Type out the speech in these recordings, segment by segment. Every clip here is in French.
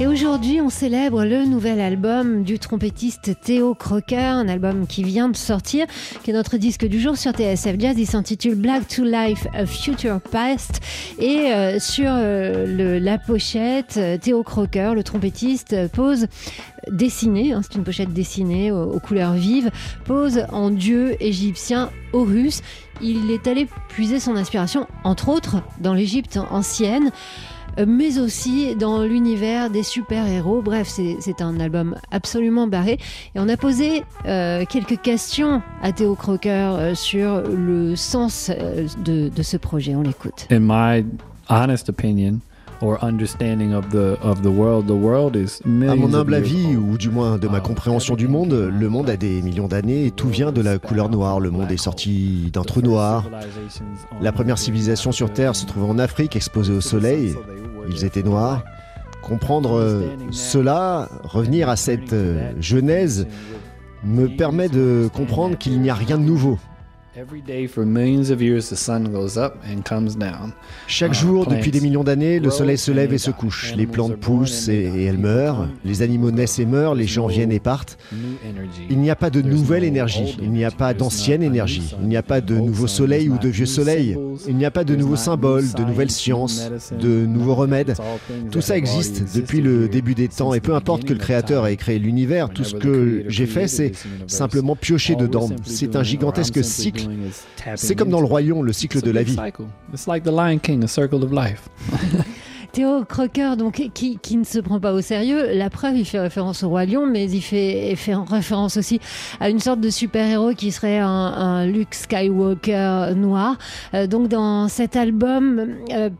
Et aujourd'hui, on célèbre le nouvel album du trompettiste Théo Crocker, un album qui vient de sortir, qui est notre disque du jour sur TSF Jazz. Il s'intitule Black to Life, A Future Past. Et euh, sur euh, la pochette, euh, Théo Crocker, le trompettiste, pose dessinée, hein, c'est une pochette dessinée aux, aux, couleurs vives, pose en dieu égyptien Horus. Il est allé puiser son inspiration, entre autres, dans l'Égypte ancienne mais aussi dans l'univers des super-héros. Bref, c'est un album absolument barré. Et on a posé euh, quelques questions à Théo Crocker euh, sur le sens euh, de, de, ce projet. On l'écoute. In my honest opinion, or understanding of the of the world. The world is à mon humble avis, ou du moins de ma compréhension du monde, le monde a des millions d'années et tout vient de la couleur noire. Le monde est sorti d'un trou noir. La première civilisation sur Terre se trouvait en Afrique, exposée au soleil. Ils étaient noirs. Comprendre cela, revenir à cette genèse, me permet de comprendre qu'il n'y a rien de nouveau. Chaque jour, depuis des millions d'années, le soleil se lève et se couche. Les plantes poussent et, elles meurent. Les animaux naissent et meurent. Les gens viennent et partent. Il n'y a pas de nouvelle énergie. Il n'y a pas d'ancienne énergie. Il n'y a pas de nouveau soleil ou de vieux soleil. Il n'y a pas de nouveaux symboles, de nouvelles sciences, de nouveaux remèdes. Tout ça existe depuis le début des temps. Et peu importe que le Créateur ait créé l'univers, tout ce que j'ai fait, c'est simplement piocher dedans. C'est un gigantesque cycle c'est comme dans le royaume, le cycle de la vie. Théo Crocker, donc, qui, qui, ne se prend pas au sérieux, la preuve, il fait référence au Roi Lion, mais il fait, fait référence aussi à une sorte de super-héros qui serait un, un, Luke Skywalker noir. Euh, donc dans cet album euh,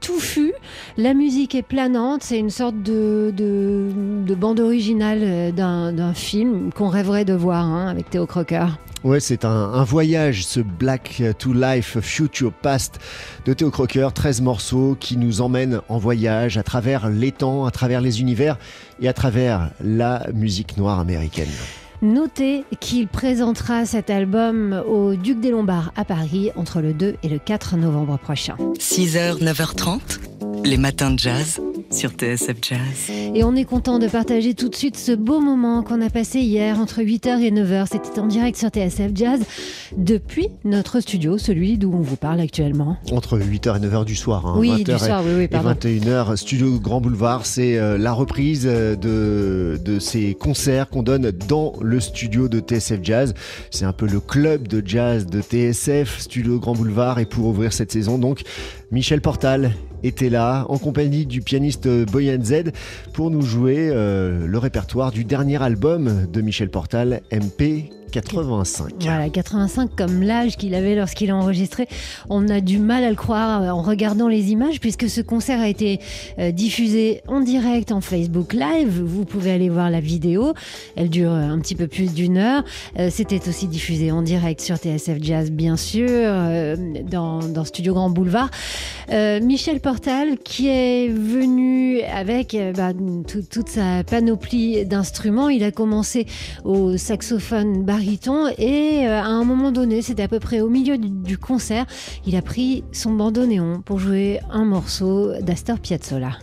touffu, la musique est planante, c'est une sorte de, de, de bande originale euh, d'un film qu'on rêverait de voir hein, avec Théo Crocker. Ouais, c'est un, un, voyage, ce Black to Life Future Past de Théo Crocker, 13 morceaux qui nous emmènent en voyage à travers les temps, à travers les univers et à travers la musique noire américaine. Notez qu'il présentera cet album au Duc des Lombards à Paris entre le 2 et le 4 novembre prochain. 6h, 9h30, les matins de jazz sur TSF Jazz. Et on est content de partager tout de suite ce beau moment qu'on a passé hier entre 8h et 9h. C'était en direct sur TSF Jazz depuis notre studio, celui d'où on vous parle actuellement. Entre 8h et 9h du soir. Hein, oui, 20h du soir, oui, oui, et 21h, Studio Grand Boulevard. C'est euh, la reprise de, de ces concerts qu'on donne dans le studio de TSF Jazz. C'est un peu le club de jazz de TSF, Studio Grand Boulevard. Et pour ouvrir cette saison, donc, Michel Portal était là en compagnie du pianiste Boyan Z pour nous jouer euh, le répertoire du dernier album de Michel Portal, MP 85. Voilà, 85 comme l'âge qu'il avait lorsqu'il a enregistré. On a du mal à le croire en regardant les images puisque ce concert a été euh, diffusé en direct en Facebook Live. Vous pouvez aller voir la vidéo. Elle dure euh, un petit peu plus d'une heure. Euh, C'était aussi diffusé en direct sur TSF Jazz, bien sûr, euh, dans, Studio Grand Boulevard. Euh, Michel Portal qui est venu avec bah, tout, toute sa panoplie d'instruments. Il a commencé au saxophone et euh, à un moment donné, c'était à peu près au milieu du, du, concert, il a pris son bandoneon pour jouer un morceau d'Astor Piazzolla.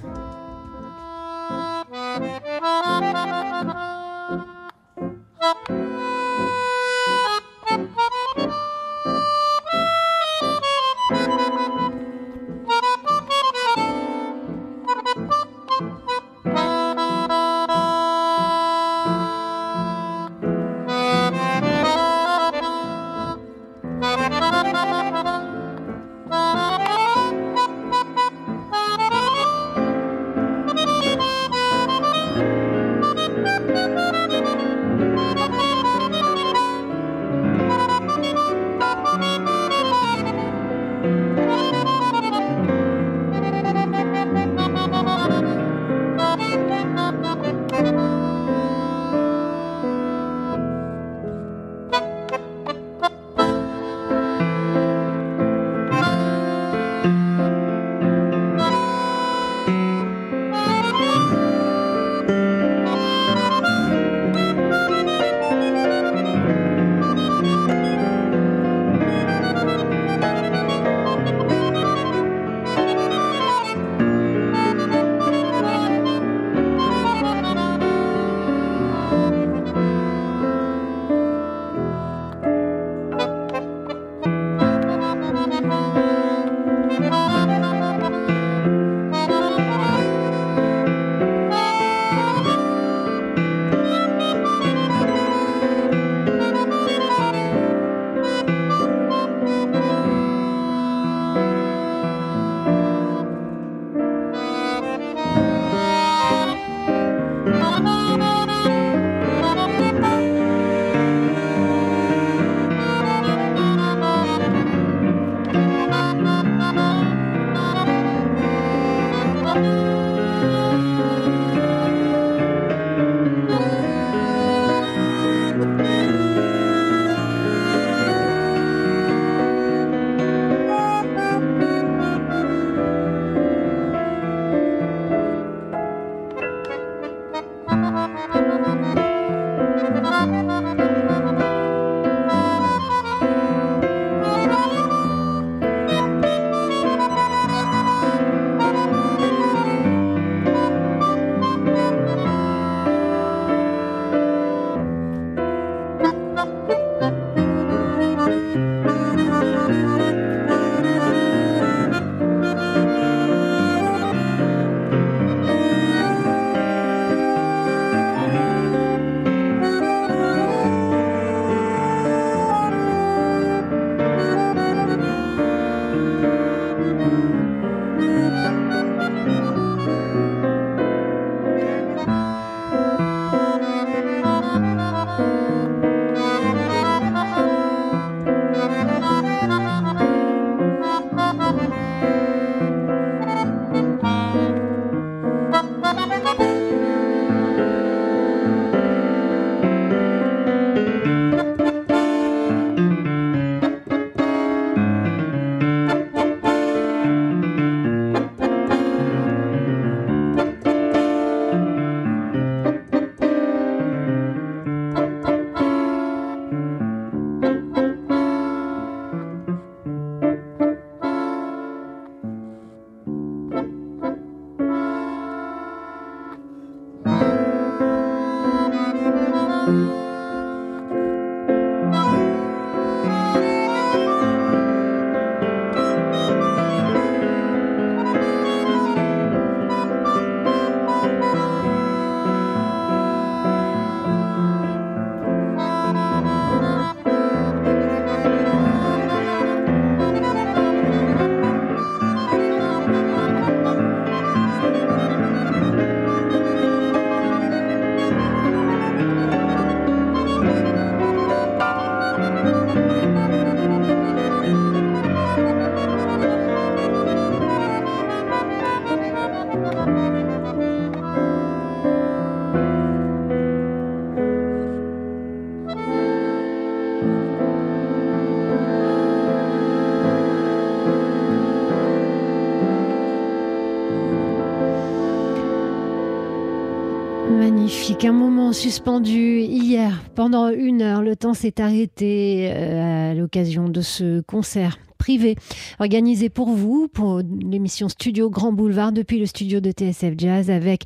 Magnifique, un moment suspendu hier pendant une heure. Le temps s'est arrêté euh, à l'occasion de ce concert privé organisé pour vous, pour l'émission Studio Grand Boulevard depuis le studio de TSF Jazz avec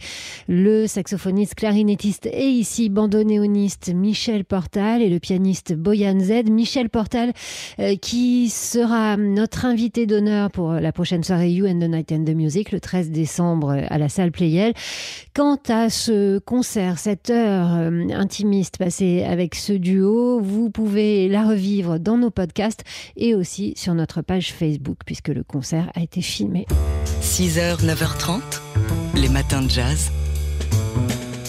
le saxophoniste, clarinettiste et ici bandonéoniste Michel Portal et le pianiste Boyan Z. Michel Portal euh, qui sera notre invité d'honneur pour la prochaine soirée You and the Night and the Music le 13 décembre à la salle Playel. Quant à ce concert, cette heure euh, intimiste passée avec ce duo, vous pouvez la revivre dans nos podcasts et aussi sur notre page Facebook puisque le concert a été filmé. 6h, 9h30, les matins de jazz.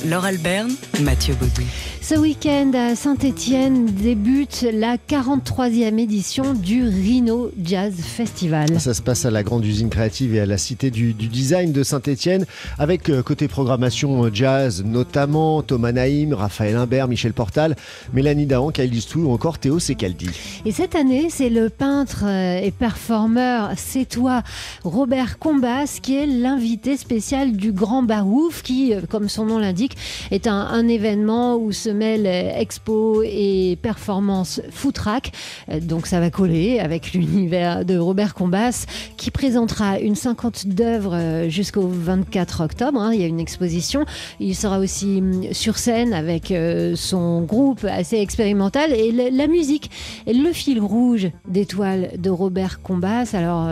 Laure Alberne, Mathieu Baudou. Ce week-end à Saint-Étienne débute la 43e édition du Rhino Jazz Festival. Ça se passe à la grande usine créative et à la cité du, design de Saint-Étienne avec euh, côté programmation euh, jazz notamment Thomas Naïm, Raphaël Imbert, Michel Portal, Mélanie Dahan, Kyle Distou ou encore Théo Secaldi. Et cette année, c'est le peintre euh, et performeur toi Robert Combas qui est l'invité spécial du Grand Barouf qui, comme son nom l'indique, est un, événement où se euh, expo et performance footrack. Euh, donc ça va coller avec l'univers de Robert Combas qui présentera une cinquante d'œuvres euh, jusqu'au 24 octobre. Hein. Il y a une exposition. Il sera aussi hum, sur scène avec son groupe assez expérimental et la musique est le fil rouge d'étoiles de Robert Combas. Alors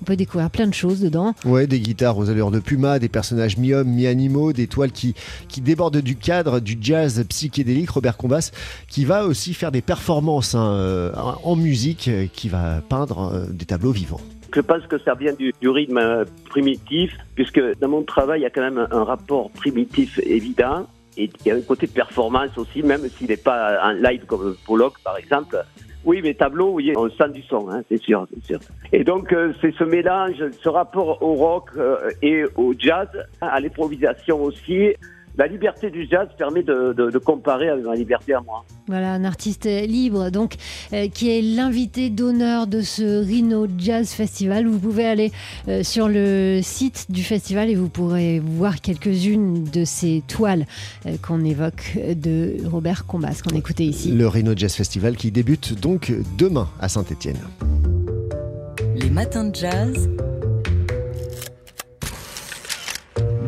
on peut découvrir plein de choses dedans. Ouais, des guitares aux allures de Puma, des personnages mi-hommes, mi-animaux, des toiles qui débordent du cadre du jazz psychédélique. Robert Combas qui va aussi faire des performances hein, euh, en musique, euh, qui va peindre euh, des tableaux vivants. Je pense que ça vient du, rythme primitif, puisque dans mon travail, il y a quand même un rapport primitif évident. Et il y a un côté performance aussi, même s'il n'est pas en live comme Pollock, par exemple. Oui, mais tableaux, oui, on sent du son, hein, c'est sûr, c'est sûr. Et donc, c'est ce mélange, ce rapport au rock et au jazz, à l'improvisation aussi, la liberté du jazz permet de, comparer avec ma liberté à moi. Voilà, un artiste libre, donc, euh, qui est l'invité d'honneur de ce Rhino Jazz Festival. Vous pouvez aller euh, sur le site du festival et vous pourrez voir quelques-unes de ces toiles euh, qu'on évoque de Robert Combas, qu'on écoutait ici. Le Rhino Jazz Festival qui débute donc demain à Saint-Étienne. Les matins de jazz.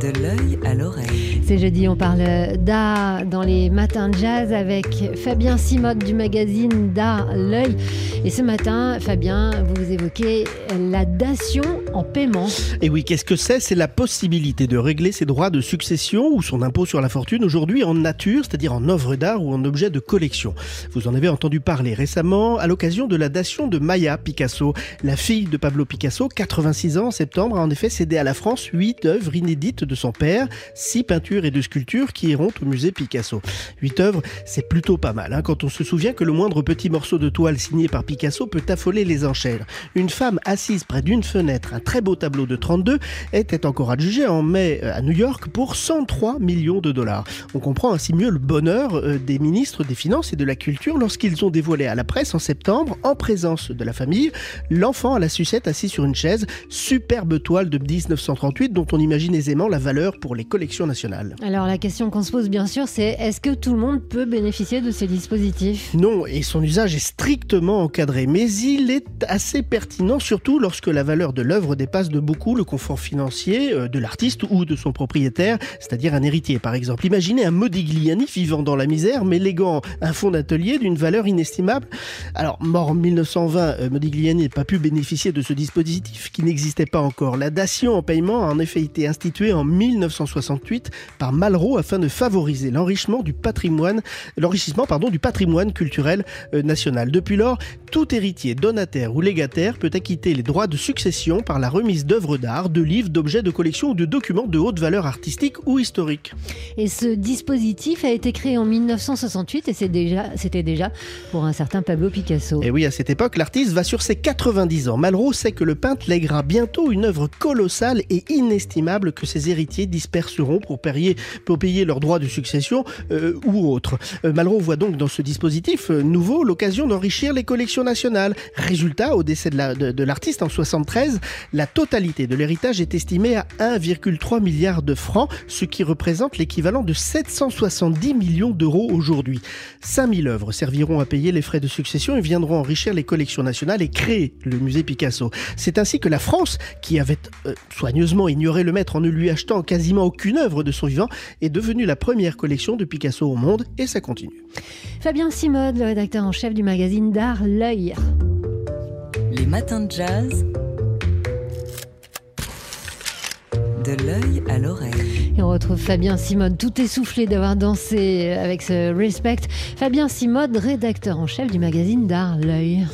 De l'œil à l'oreille. C'est jeudi, on parle d'art dans les matins de jazz avec Fabien Simotte du magazine d'art L'œil. Et ce matin, Fabien, vous évoquez la dation en paiement. Et oui, qu'est-ce que c'est? C'est la possibilité de régler ses droits de succession ou son impôt sur la fortune aujourd'hui en nature, c'est-à-dire en œuvre d'art ou en objet de collection. Vous en avez entendu parler récemment à l'occasion de la dation de Maya Picasso. La fille de Pablo Picasso, 86 ans en septembre, a en effet cédé à la France 8 œuvres inédites de son père, 6 peintures et de sculptures qui iront au musée Picasso. Huit œuvres, c'est plutôt pas mal, hein, quand on se souvient que le moindre petit morceau de toile signé par Picasso peut affoler les enchères. Une femme assise près d'une fenêtre, un très beau tableau de 32, était encore adjugé en mai euh, à New York pour 103 millions de dollars. On comprend ainsi mieux le bonheur euh, des ministres des Finances et de la Culture lorsqu'ils ont dévoilé à la presse en septembre, en présence de la famille, l'enfant à la sucette assis sur une chaise, superbe toile de 1938 dont on imagine aisément la valeur pour les collections nationales. Alors la question qu'on se pose bien sûr, c'est est-ce que tout le monde peut bénéficier de ces dispositifs? Non, et son usage est strictement encadré, mais il est assez pertinent, surtout lorsque la valeur de l'œuvre dépasse de beaucoup le confort financier euh, de l'artiste ou de son propriétaire, c'est-à-dire un héritier par exemple. Imaginez un Modigliani vivant dans la misère, mais léguant un fonds d'atelier d'une valeur inestimable. Alors, mort en 1920, euh, Modigliani n'a pas pu bénéficier de ce dispositif qui n'existait pas encore. La dation en paiement a en effet été instituée en 1968 par Malraux afin de favoriser l'enrichissement du patrimoine, l'enrichissement pardon du patrimoine culturel euh, national. Depuis lors, tout héritier, donataire ou légataire peut acquitter les droits de succession par la remise d'œuvres d'art, de livres, d'objets de collection ou de documents de haute valeur artistique ou historique. Et ce dispositif a été créé en 1968 et c'est déjà, c'était déjà pour un certain Pablo Picasso. Et oui, à cette époque, l'artiste va sur ses 90 ans. Malraux sait que le peintre lèguera bientôt une œuvre colossale et inestimable que ses héritiers disperseront pour payer leurs droits de succession euh, ou autres. Euh, Malraux voit donc dans ce dispositif euh, nouveau l'occasion d'enrichir les collectionneurs collection nationale. Résultat, au décès de l'artiste en 73, la totalité de l'héritage est estimée à 1,3 milliard de francs, ce qui représente l'équivalent de 770 millions d'euros aujourd'hui. 5000 œuvres serviront à payer les frais de succession et viendront enrichir les collections nationales et créer le musée Picasso. C'est ainsi que la France, qui avait soigneusement ignoré le maître en ne lui achetant quasiment aucune œuvre de son vivant, est devenue la première collection de Picasso au monde et ça continue. Fabien Simode, le rédacteur en chef du magazine d'art L'œil. Les matins de jazz. De l'œil à l'oreille. Et on retrouve Fabien Simode, tout essoufflé d'avoir dansé avec ce respect. Fabien Simode, rédacteur en chef du magazine d'art L'œil.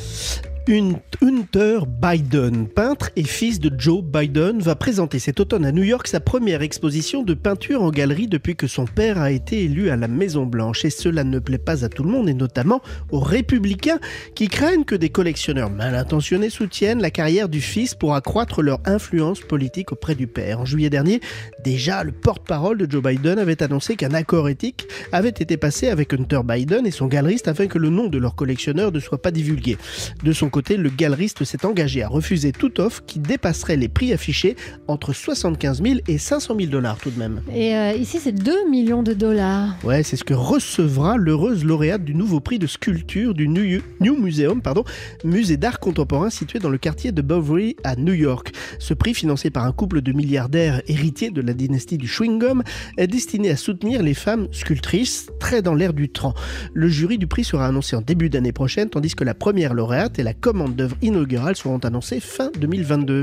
Hunter Biden, peintre et fils de Joe Biden, va présenter cet automne à New York sa première exposition de peinture en galerie depuis que son père a été élu à la Maison Blanche. Et cela ne plaît pas à tout le monde, et notamment aux républicains qui craignent que des collectionneurs mal intentionnés soutiennent la carrière du fils pour accroître leur influence politique auprès du père. En juillet dernier, déjà, le porte-parole de Joe Biden avait annoncé qu'un accord éthique avait été passé avec Hunter Biden et son galeriste afin que le nom de leur collectionneur ne soit pas divulgué. De son côté, le galeriste s'est engagé à refuser toute offre qui dépasserait les prix affichés entre 75 000 et 500 000 dollars tout de même. Et euh, ici, c'est 2 millions de dollars. Ouais, c'est ce que recevra l'heureuse lauréate du nouveau prix de sculpture du New, Museum, pardon, musée d'art contemporain situé dans le quartier de Bowery à New York. Ce prix, financé par un couple de milliardaires héritiers de la dynastie du chewing-gum, est destiné à soutenir les femmes sculptrices très dans l'air du temps. Le jury du prix sera annoncé en début d'année prochaine, tandis que la première lauréate est la commandes d'œuvres inaugurales seront annoncées fin 2022.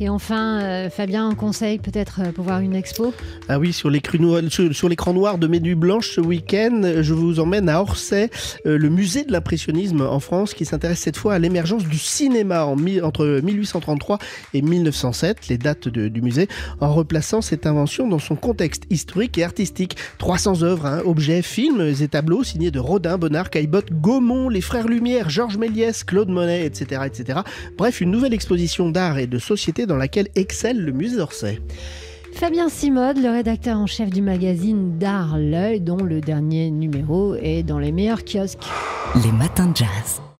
Et enfin, euh, Fabien, un conseil peut-être euh, pour voir une expo? Ah oui, sur l'écran noir, noir de Médu Blanche ce week-end, je vous emmène à Orsay, euh, le musée de l'impressionnisme en France, qui s'intéresse cette fois à l'émergence du cinéma en entre 1833 et 1907, les dates du musée, en replaçant cette invention dans son contexte historique et artistique. 300 œuvres, hein, objets, films et tableaux signés de Rodin, Bonnard, Caillebotte, Gaumont, les Frères Lumière, Georges Méliès, Claude Monet, etc., etc. Bref, une nouvelle exposition d'art et de société dans laquelle excelle le musée d'Orsay. Fabien Simode, le rédacteur en chef du magazine D'Art L'œil, dont le dernier numéro est dans les meilleurs kiosques. Les matins de jazz.